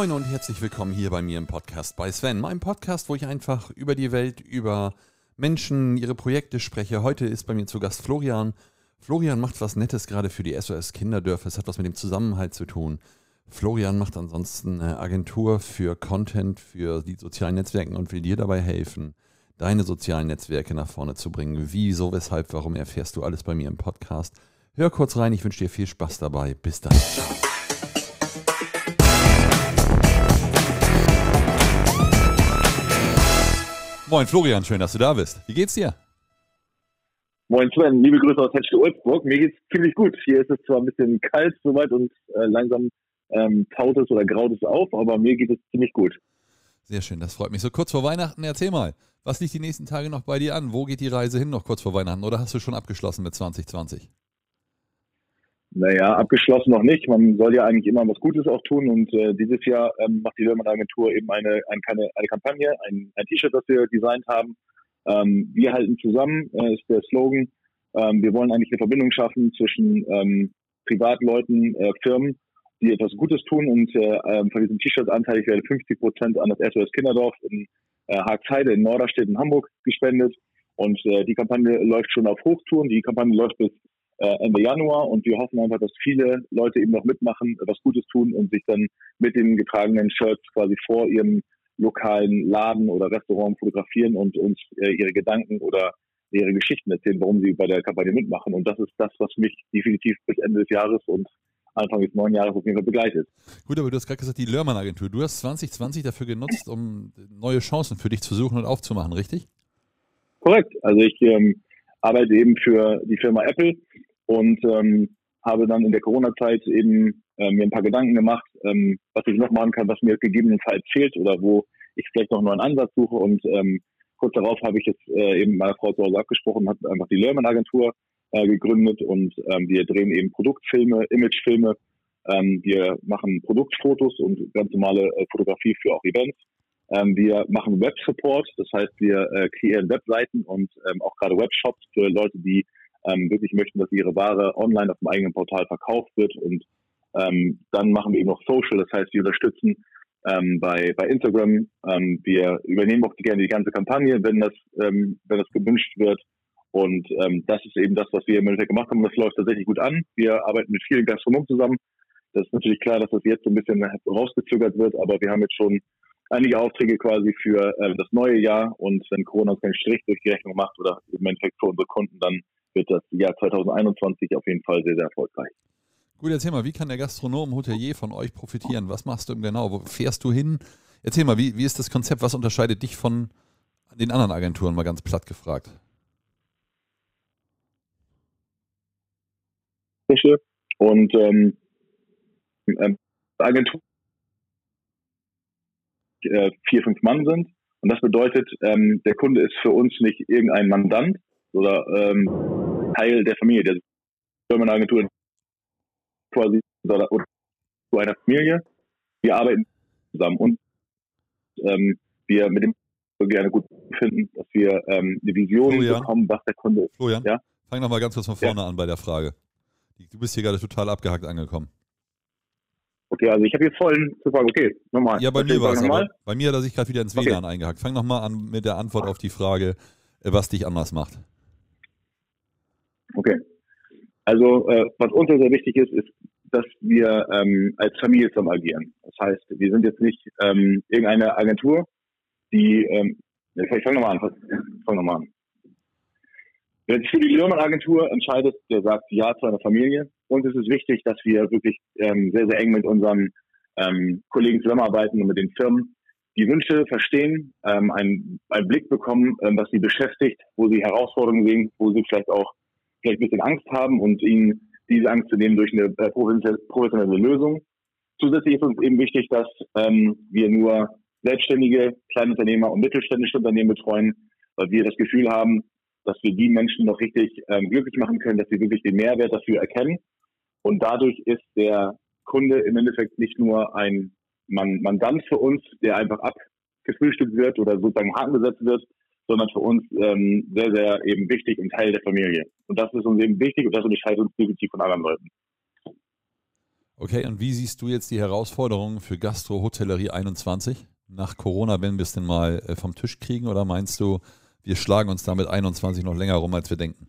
Moin und herzlich willkommen hier bei mir im Podcast bei Sven. Meinem Podcast, wo ich einfach über die Welt, über Menschen, ihre Projekte spreche. Heute ist bei mir zu Gast Florian. Florian macht was Nettes gerade für die SOS Kinderdörfer. Es hat was mit dem Zusammenhalt zu tun. Florian macht ansonsten eine Agentur für Content, für die sozialen Netzwerke und will dir dabei helfen, deine sozialen Netzwerke nach vorne zu bringen. Wieso, weshalb, warum erfährst du alles bei mir im Podcast. Hör kurz rein, ich wünsche dir viel Spaß dabei. Bis dann. Moin Florian, schön, dass du da bist. Wie geht's dir? Moin Sven, liebe Grüße aus Henschke-Ulzburg. Mir geht's ziemlich gut. Hier ist es zwar ein bisschen kalt soweit und äh, langsam ähm, taut es oder graut es auf, aber mir geht es ziemlich gut. Sehr schön, das freut mich. So kurz vor Weihnachten, erzähl mal, was liegt die nächsten Tage noch bei dir an? Wo geht die Reise hin noch kurz vor Weihnachten oder hast du schon abgeschlossen mit 2020? Naja, abgeschlossen noch nicht. Man soll ja eigentlich immer was Gutes auch tun und äh, dieses Jahr ähm, macht die Löhmann Agentur eben eine, eine, eine, Kampagne, ein, ein T-Shirt, das wir designt haben. Ähm, wir halten zusammen, äh, ist der Slogan. Ähm, wir wollen eigentlich eine Verbindung schaffen zwischen ähm, Privatleuten, äh, Firmen, die etwas Gutes tun und äh, ähm, von diesem T-Shirt anteilig werde 50 Prozent an das SOS Kinderdorf in äh, Hagsheide in Norderstedt in Hamburg gespendet. Und äh, die Kampagne läuft schon auf Hochtouren. Die Kampagne läuft bis Ende Januar und wir hoffen einfach, dass viele Leute eben noch mitmachen, was Gutes tun und sich dann mit den getragenen Shirts quasi vor ihrem lokalen Laden oder Restaurant fotografieren und uns äh, ihre Gedanken oder ihre Geschichten erzählen, warum sie bei der Kampagne mitmachen. Und das ist das, was mich definitiv bis Ende des Jahres und Anfang des neuen Jahres auf jeden Fall begleitet. Gut, aber du hast gerade gesagt, die Lörmann-Agentur. Du hast 2020 dafür genutzt, um neue Chancen für dich zu suchen und aufzumachen, richtig? Korrekt. Also ich ähm, arbeite eben für die Firma Apple und ähm, habe dann in der Corona-Zeit eben äh, mir ein paar Gedanken gemacht, ähm, was ich noch machen kann, was mir gegebenenfalls fehlt oder wo ich vielleicht noch einen neuen Ansatz suche. Und ähm, kurz darauf habe ich jetzt äh, eben meiner Frau zu Hause abgesprochen, hat einfach die Lehrmann-Agentur äh, gegründet und ähm, wir drehen eben Produktfilme, Imagefilme. Ähm, wir machen Produktfotos und ganz normale äh, Fotografie für auch Events. Ähm, wir machen Web-Support, das heißt, wir äh, kreieren Webseiten und ähm, auch gerade Webshops für Leute, die ähm, wirklich möchten, dass ihre Ware online auf dem eigenen Portal verkauft wird. Und ähm, dann machen wir eben noch Social, das heißt, wir unterstützen ähm, bei, bei Instagram. Ähm, wir übernehmen auch gerne die ganze Kampagne, wenn das, ähm, wenn das gewünscht wird. Und ähm, das ist eben das, was wir im Endeffekt gemacht haben. Das läuft tatsächlich gut an. Wir arbeiten mit vielen Gastronomen zusammen. Das ist natürlich klar, dass das jetzt so ein bisschen rausgezögert wird, aber wir haben jetzt schon einige Aufträge quasi für äh, das neue Jahr und wenn Corona uns keinen Strich durch die Rechnung macht oder im Endeffekt für unsere Kunden, dann wird das Jahr 2021 auf jeden Fall sehr, sehr erfolgreich. Gut, erzähl mal, wie kann der Gastronom, Hotelier von euch profitieren? Was machst du genau? Wo fährst du hin? Erzähl mal, wie, wie ist das Konzept? Was unterscheidet dich von den anderen Agenturen, mal ganz platt gefragt? Und ähm, ähm, Agentur äh, vier, fünf Mann sind. Und das bedeutet, ähm, der Kunde ist für uns nicht irgendein Mandant oder ähm, Teil der Familie. Der Firmenagentur quasi oder, zu einer Familie. Wir arbeiten zusammen und ähm, wir mit dem gerne gut finden, dass wir ähm, eine Vision Florian. bekommen, was der Kunde ist. Florian, ja? fang noch mal ganz kurz von vorne ja. an bei der Frage. Du bist hier gerade total abgehackt angekommen. Okay, also ich habe jetzt vollen zu fragen, okay, nochmal. Ja, bei mir war es Bei mir hat er sich gerade wieder ins WLAN okay. eingehackt. Fang nochmal an mit der Antwort auf die Frage, äh, was dich anders macht. Okay. Also äh, was uns sehr wichtig ist, ist, dass wir ähm, als Familie zusammen agieren. Das heißt, wir sind jetzt nicht ähm, irgendeine Agentur, die, ähm, ich fange nochmal an, fang nochmal an. Wer sich für die Löhmann-Agentur entscheidet, der sagt Ja zu einer Familie. Und es ist wichtig, dass wir wirklich ähm, sehr, sehr eng mit unseren ähm, Kollegen zusammenarbeiten und mit den Firmen die Wünsche verstehen, ähm, einen, einen Blick bekommen, ähm, was sie beschäftigt, wo sie Herausforderungen sehen, wo sie vielleicht auch vielleicht ein bisschen Angst haben und ihnen diese Angst zu nehmen durch eine professionelle Lösung. Zusätzlich ist uns eben wichtig, dass ähm, wir nur selbstständige Kleinunternehmer und mittelständische Unternehmen betreuen, weil wir das Gefühl haben, dass wir die Menschen noch richtig ähm, glücklich machen können, dass sie wirklich den Mehrwert dafür erkennen. Und dadurch ist der Kunde im Endeffekt nicht nur ein Mandant für uns, der einfach abgefrühstückt wird oder sozusagen Haken gesetzt wird, sondern für uns ähm, sehr, sehr eben wichtig und Teil der Familie. Und das ist uns eben wichtig und das unterscheidet uns definitiv von anderen Leuten. Okay, und wie siehst du jetzt die Herausforderungen für Gastro-Hotellerie 21 nach Corona, wenn wir es denn mal äh, vom Tisch kriegen? Oder meinst du, wir schlagen uns damit 21 noch länger rum, als wir denken?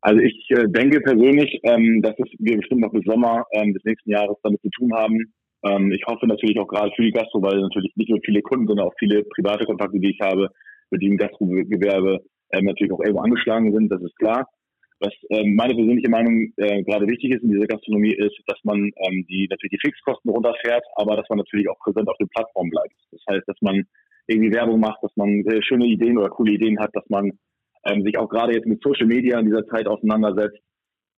Also ich äh, denke persönlich, ähm, dass wir bestimmt noch bis Sommer ähm, des nächsten Jahres damit zu tun haben. Ähm, ich hoffe natürlich auch gerade für die Gastro, weil natürlich nicht nur viele Kunden, sondern auch viele private Kontakte, die ich habe, mit dem Gastrogewerbe ähm, natürlich auch irgendwo angeschlagen sind, das ist klar. Was ähm, meine persönliche Meinung äh, gerade wichtig ist in dieser Gastronomie ist, dass man ähm, die natürlich die Fixkosten runterfährt, aber dass man natürlich auch präsent auf den Plattformen bleibt. Das heißt, dass man irgendwie Werbung macht, dass man äh, schöne Ideen oder coole Ideen hat, dass man ähm, sich auch gerade jetzt mit Social Media in dieser Zeit auseinandersetzt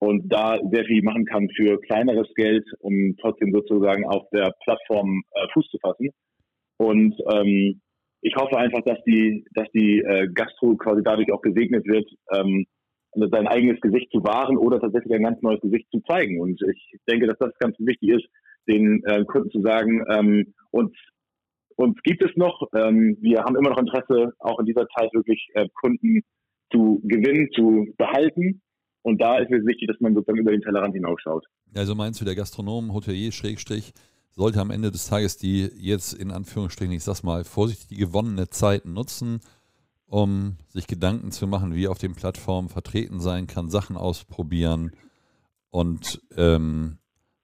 und da sehr viel machen kann für kleineres Geld, um trotzdem sozusagen auf der Plattform äh, Fuß zu fassen. Und ähm, ich hoffe einfach, dass die, dass die äh, Gastro quasi dadurch auch gesegnet wird, ähm, sein eigenes Gesicht zu wahren oder tatsächlich ein ganz neues Gesicht zu zeigen. Und ich denke, dass das ganz wichtig ist, den äh, Kunden zu sagen, ähm, uns, uns gibt es noch, ähm, wir haben immer noch Interesse, auch in dieser Zeit wirklich äh, Kunden zu gewinnen, zu behalten. Und da ist es wichtig, dass man sozusagen über den Tellerrand hinausschaut. Also meinst du, der Gastronom, Hotelier, Schrägstrich, sollte am Ende des Tages die jetzt in Anführungsstrichen, ich sag's mal, vorsichtig gewonnene Zeit nutzen, um sich Gedanken zu machen, wie auf den Plattformen vertreten sein kann, Sachen ausprobieren und ähm,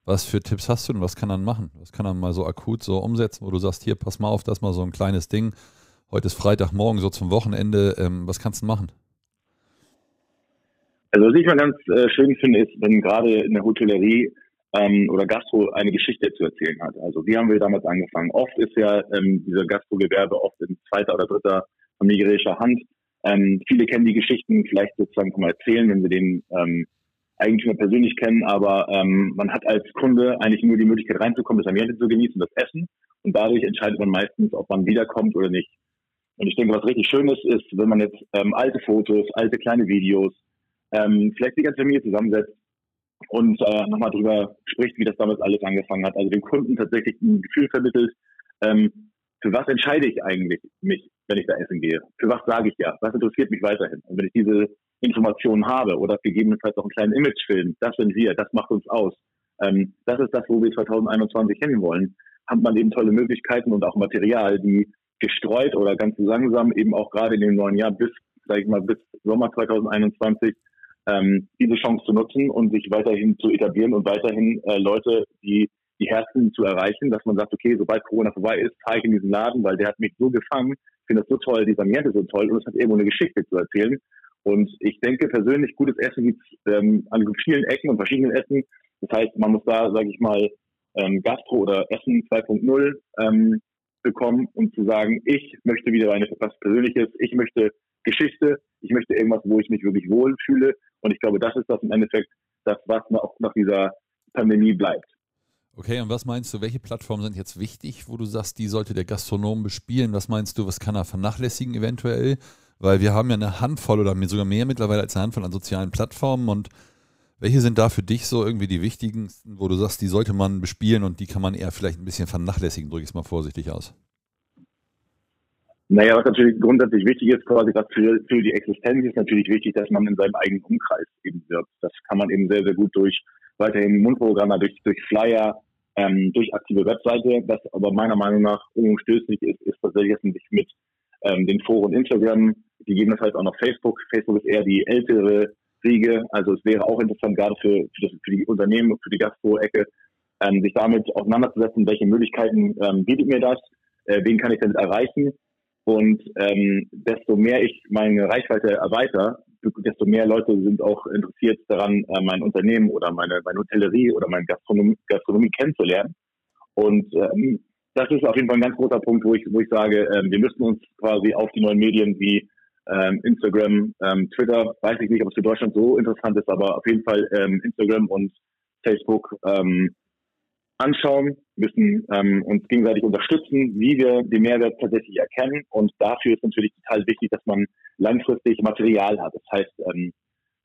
was für Tipps hast du denn? Was kann man machen? Was kann man mal so akut so umsetzen, wo du sagst, hier, pass mal auf, das mal so ein kleines Ding. Heute ist Freitagmorgen, so zum Wochenende. Ähm, was kannst du machen? Also was ich mal ganz äh, schön finde, ist, wenn gerade in der Hotellerie ähm, oder Gastro eine Geschichte zu erzählen hat. Also wie haben wir damals angefangen? Oft ist ja ähm, dieser Gastrogewerbe oft in zweiter oder dritter familiärer Hand. Ähm, viele kennen die Geschichten vielleicht sozusagen mal erzählen, wenn sie den ähm, Eigentümer persönlich kennen, aber ähm, man hat als Kunde eigentlich nur die Möglichkeit reinzukommen, das Ambiente zu genießen, das Essen und dadurch entscheidet man meistens, ob man wiederkommt oder nicht. Und ich denke, was richtig schön ist, ist, wenn man jetzt ähm, alte Fotos, alte kleine Videos, ähm, vielleicht die ganze Familie zusammensetzt und äh, nochmal drüber spricht, wie das damals alles angefangen hat. Also dem Kunden tatsächlich ein Gefühl vermittelt, ähm, für was entscheide ich eigentlich mich, wenn ich da essen gehe? Für was sage ich ja? Was interessiert mich weiterhin? Und wenn ich diese Informationen habe oder gegebenenfalls auch einen kleinen Imagefilm, das sind wir, das macht uns aus. Ähm, das ist das, wo wir 2021 hin wollen. Hat man eben tolle Möglichkeiten und auch Material, die gestreut oder ganz langsam eben auch gerade in dem neuen Jahr bis, sage ich mal, bis Sommer 2021 ähm, diese Chance zu nutzen und sich weiterhin zu etablieren und weiterhin äh, Leute, die die Herzen zu erreichen, dass man sagt, okay, sobald Corona vorbei ist, fahre ich in diesen Laden, weil der hat mich so gefangen, finde das so toll, dieser Ambiente so toll und es hat irgendwo eine Geschichte zu erzählen. Und ich denke persönlich, gutes Essen gibt es ähm, an vielen Ecken und verschiedenen Essen. Das heißt, man muss da, sage ich mal, ähm, Gastro oder Essen 2.0 ähm, bekommen, um zu sagen, ich möchte wieder eine, was Persönliches, ich möchte Geschichte, ich möchte irgendwas, wo ich mich wirklich wohlfühle. Und ich glaube, das ist das im Endeffekt, das, was auch nach dieser Pandemie bleibt. Okay, und was meinst du, welche Plattformen sind jetzt wichtig, wo du sagst, die sollte der Gastronom bespielen? Was meinst du, was kann er vernachlässigen eventuell? Weil wir haben ja eine Handvoll oder sogar mehr mittlerweile als eine Handvoll an sozialen Plattformen und welche sind da für dich so irgendwie die wichtigsten, wo du sagst, die sollte man bespielen und die kann man eher vielleicht ein bisschen vernachlässigen, drücke ich es mal vorsichtig aus? Naja, was natürlich grundsätzlich wichtig ist, quasi das für, für die Existenz ist natürlich wichtig, dass man in seinem eigenen Umkreis eben wirkt. Das kann man eben sehr, sehr gut durch weiterhin Mundprogramme, durch, durch Flyer, ähm, durch aktive Webseite. Was aber meiner Meinung nach unumstößlich ist, ist tatsächlich, dass man sich mit ähm, den Foren Instagram, gegebenenfalls auch noch Facebook. Facebook ist eher die ältere Riege. Also es wäre auch interessant, gerade für, für, das, für die Unternehmen, für die Gastro-Ecke, ähm, sich damit auseinanderzusetzen, welche Möglichkeiten ähm, bietet mir das, äh, wen kann ich damit erreichen. Und ähm, desto mehr ich meine Reichweite erweitere, desto mehr Leute sind auch interessiert daran, äh, mein Unternehmen oder meine, meine Hotellerie oder meine Gastronomie, Gastronomie kennenzulernen. Und ähm, das ist auf jeden Fall ein ganz großer Punkt, wo ich, wo ich sage, ähm, wir müssen uns quasi auf die neuen Medien wie ähm, Instagram, ähm, Twitter, weiß ich nicht, ob es für Deutschland so interessant ist, aber auf jeden Fall ähm, Instagram und Facebook ähm, anschauen, müssen ähm, uns gegenseitig unterstützen, wie wir den Mehrwert tatsächlich erkennen. Und dafür ist natürlich total wichtig, dass man langfristig Material hat. Das heißt, ähm,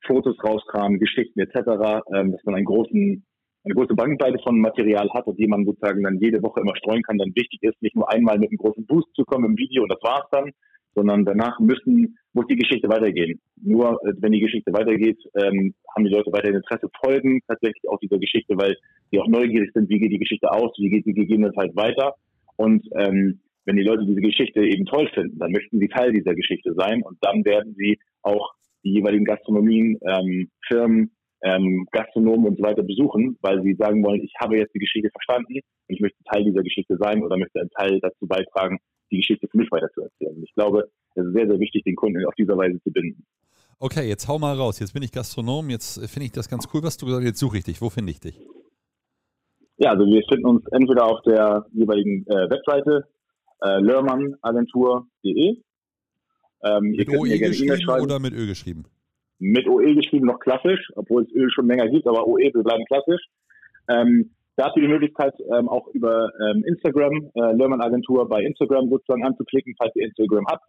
Fotos rauskramen, Geschichten etc., ähm, dass man einen großen, eine große Bandbreite von Material hat, die man sozusagen dann jede Woche immer streuen kann, dann wichtig ist, nicht nur einmal mit einem großen Boost zu kommen im Video und das war's dann, sondern danach müssen, muss die Geschichte weitergehen. Nur äh, wenn die Geschichte weitergeht, ähm, haben die Leute weiterhin Interesse, folgen tatsächlich auch dieser Geschichte, weil sie auch neugierig sind, wie geht die Geschichte aus, wie geht sie gegebenenfalls weiter. Und ähm, wenn die Leute diese Geschichte eben toll finden, dann möchten sie Teil dieser Geschichte sein und dann werden sie auch die jeweiligen Gastronomien, ähm, Firmen, ähm, Gastronomen und so weiter besuchen, weil sie sagen wollen, ich habe jetzt die Geschichte verstanden und ich möchte Teil dieser Geschichte sein oder möchte einen Teil dazu beitragen, die Geschichte für mich weiterzuerzählen. Ich glaube, es ist sehr, sehr wichtig, den Kunden auf dieser Weise zu binden. Okay, jetzt hau mal raus. Jetzt bin ich Gastronom, jetzt finde ich das ganz cool, was du gesagt hast. Jetzt suche ich dich. Wo finde ich dich? Ja, also wir finden uns entweder auf der jeweiligen äh, Webseite äh, lörmannagentur.de. Ähm, mit OE geschrieben oder mit Ö geschrieben? Mit OE geschrieben noch klassisch, obwohl es Ö schon länger gibt, aber OE, wir bleiben klassisch. Ähm, da habt ihr die Möglichkeit, ähm, auch über ähm, Instagram, äh, Lörmann Agentur bei Instagram sozusagen anzuklicken, falls ihr Instagram habt.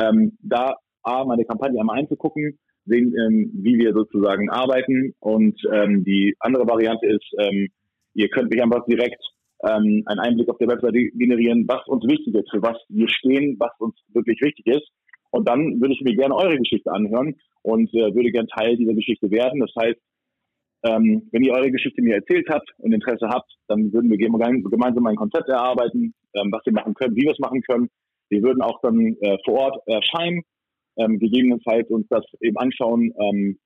Ähm, da A, meine Kampagne einmal einzugucken, sehen, ähm, wie wir sozusagen arbeiten. Und ähm, die andere Variante ist, ähm, ihr könnt mich einfach direkt ähm, einen Einblick auf der Webseite generieren, was uns wichtig ist, für was wir stehen, was uns wirklich wichtig ist. Und dann würde ich mir gerne eure Geschichte anhören und äh, würde gerne Teil dieser Geschichte werden. Das heißt, ähm, wenn ihr eure Geschichte mir erzählt habt und Interesse habt, dann würden wir gemeinsam ein Konzept erarbeiten, ähm, was wir machen können, wie wir es machen können. Wir würden auch dann äh, vor Ort erscheinen, ähm, gegebenenfalls uns das eben anschauen, ähm,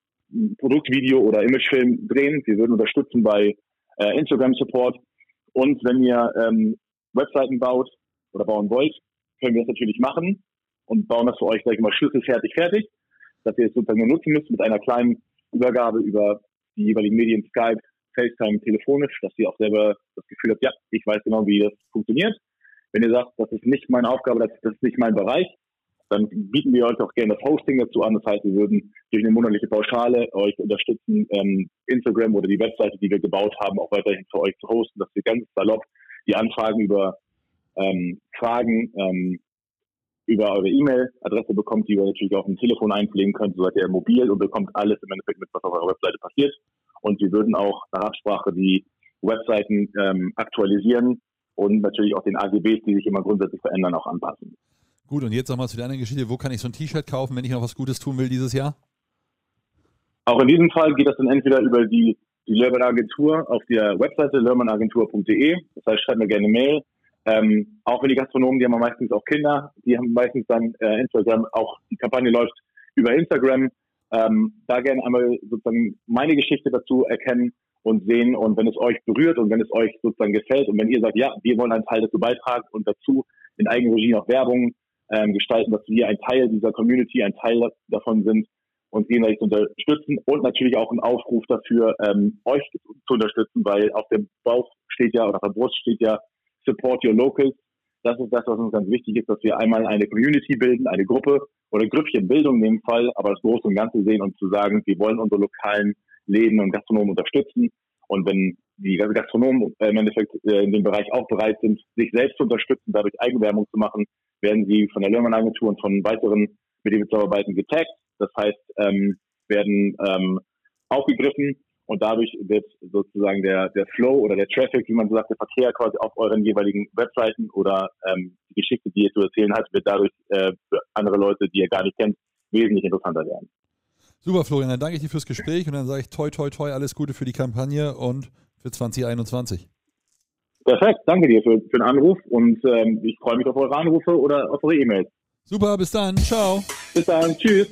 Produktvideo oder Imagefilm drehen. Wir würden unterstützen bei äh, Instagram Support. Und wenn ihr ähm, Webseiten baut oder bauen wollt, können wir das natürlich machen und bauen das für euch, sag ich mal, schlüsselfertig fertig, dass ihr es sozusagen nur nutzen müsst mit einer kleinen Übergabe über die jeweiligen Medien Skype, FaceTime, telefonisch, dass ihr auch selber das Gefühl habt, ja, ich weiß genau, wie das funktioniert. Wenn ihr sagt, das ist nicht meine Aufgabe, das, ist nicht mein Bereich, dann bieten wir euch auch gerne das Hosting dazu an. Das heißt, wir würden durch eine monatliche Pauschale euch unterstützen, ähm, Instagram oder die Webseite, die wir gebaut haben, auch weiterhin für euch zu hosten, dass wir ganz salopp die Anfragen über ähm, Fragen ähm, über eure E-Mail-Adresse bekommt, die ihr natürlich auch im Telefon einpflegen könnt, so seid ihr mobil und bekommt alles im Endeffekt mit, was auf eurer Webseite passiert. Und wir würden auch nach Absprache die Webseiten ähm, aktualisieren und natürlich auch den AGBs, die sich immer grundsätzlich verändern, auch anpassen. Gut, und jetzt nochmal zu der anderen Geschichte. Wo kann ich so ein T-Shirt kaufen, wenn ich noch was Gutes tun will dieses Jahr? Auch in diesem Fall geht das dann entweder über die, die Lörmann Agentur auf der Webseite lörmannagentur.de. Das heißt, schreibt mir gerne Mail ähm, auch wenn die Gastronomen, die haben meistens auch Kinder, die haben meistens dann äh, Instagram, auch die Kampagne läuft über Instagram. Ähm, da gerne einmal sozusagen meine Geschichte dazu erkennen und sehen und wenn es euch berührt und wenn es euch sozusagen gefällt und wenn ihr sagt, ja, wir wollen einen Teil dazu beitragen und dazu in Eigenregie noch Werbung ähm, gestalten, dass wir ein Teil dieser Community, ein Teil davon sind, uns gegenseitig zu unterstützen und natürlich auch ein Aufruf dafür, ähm, euch zu unterstützen, weil auf dem Bauch steht ja oder auf der Brust steht ja Support Your Locals. Das ist das, was uns ganz wichtig ist, dass wir einmal eine Community bilden, eine Gruppe oder Grüppchen Bildung in dem Fall, aber das Große und Ganze sehen und zu sagen, wir wollen unsere lokalen Läden und Gastronomen unterstützen. Und wenn die Gastronomen äh, im Endeffekt äh, in dem Bereich auch bereit sind, sich selbst zu unterstützen, dadurch Eigenwerbung zu machen, werden sie von der Lerman Agentur und von weiteren, mit denen wir zusammenarbeiten, getaggt. Das heißt, ähm, werden ähm, aufgegriffen und dadurch wird sozusagen der, der Flow oder der Traffic, wie man so sagt, der Verkehr quasi auf euren jeweiligen Webseiten oder ähm, die Geschichte, die ihr zu erzählen habt, wird dadurch äh, für andere Leute, die ihr gar nicht kennt, wesentlich interessanter werden. Super, Florian, dann danke ich dir fürs Gespräch und dann sage ich toi, toi, toi, alles Gute für die Kampagne und für 2021. Perfekt, danke dir für, für den Anruf und ähm, ich freue mich auf eure Anrufe oder auf eure E-Mails. Super, bis dann, ciao. Bis dann, tschüss.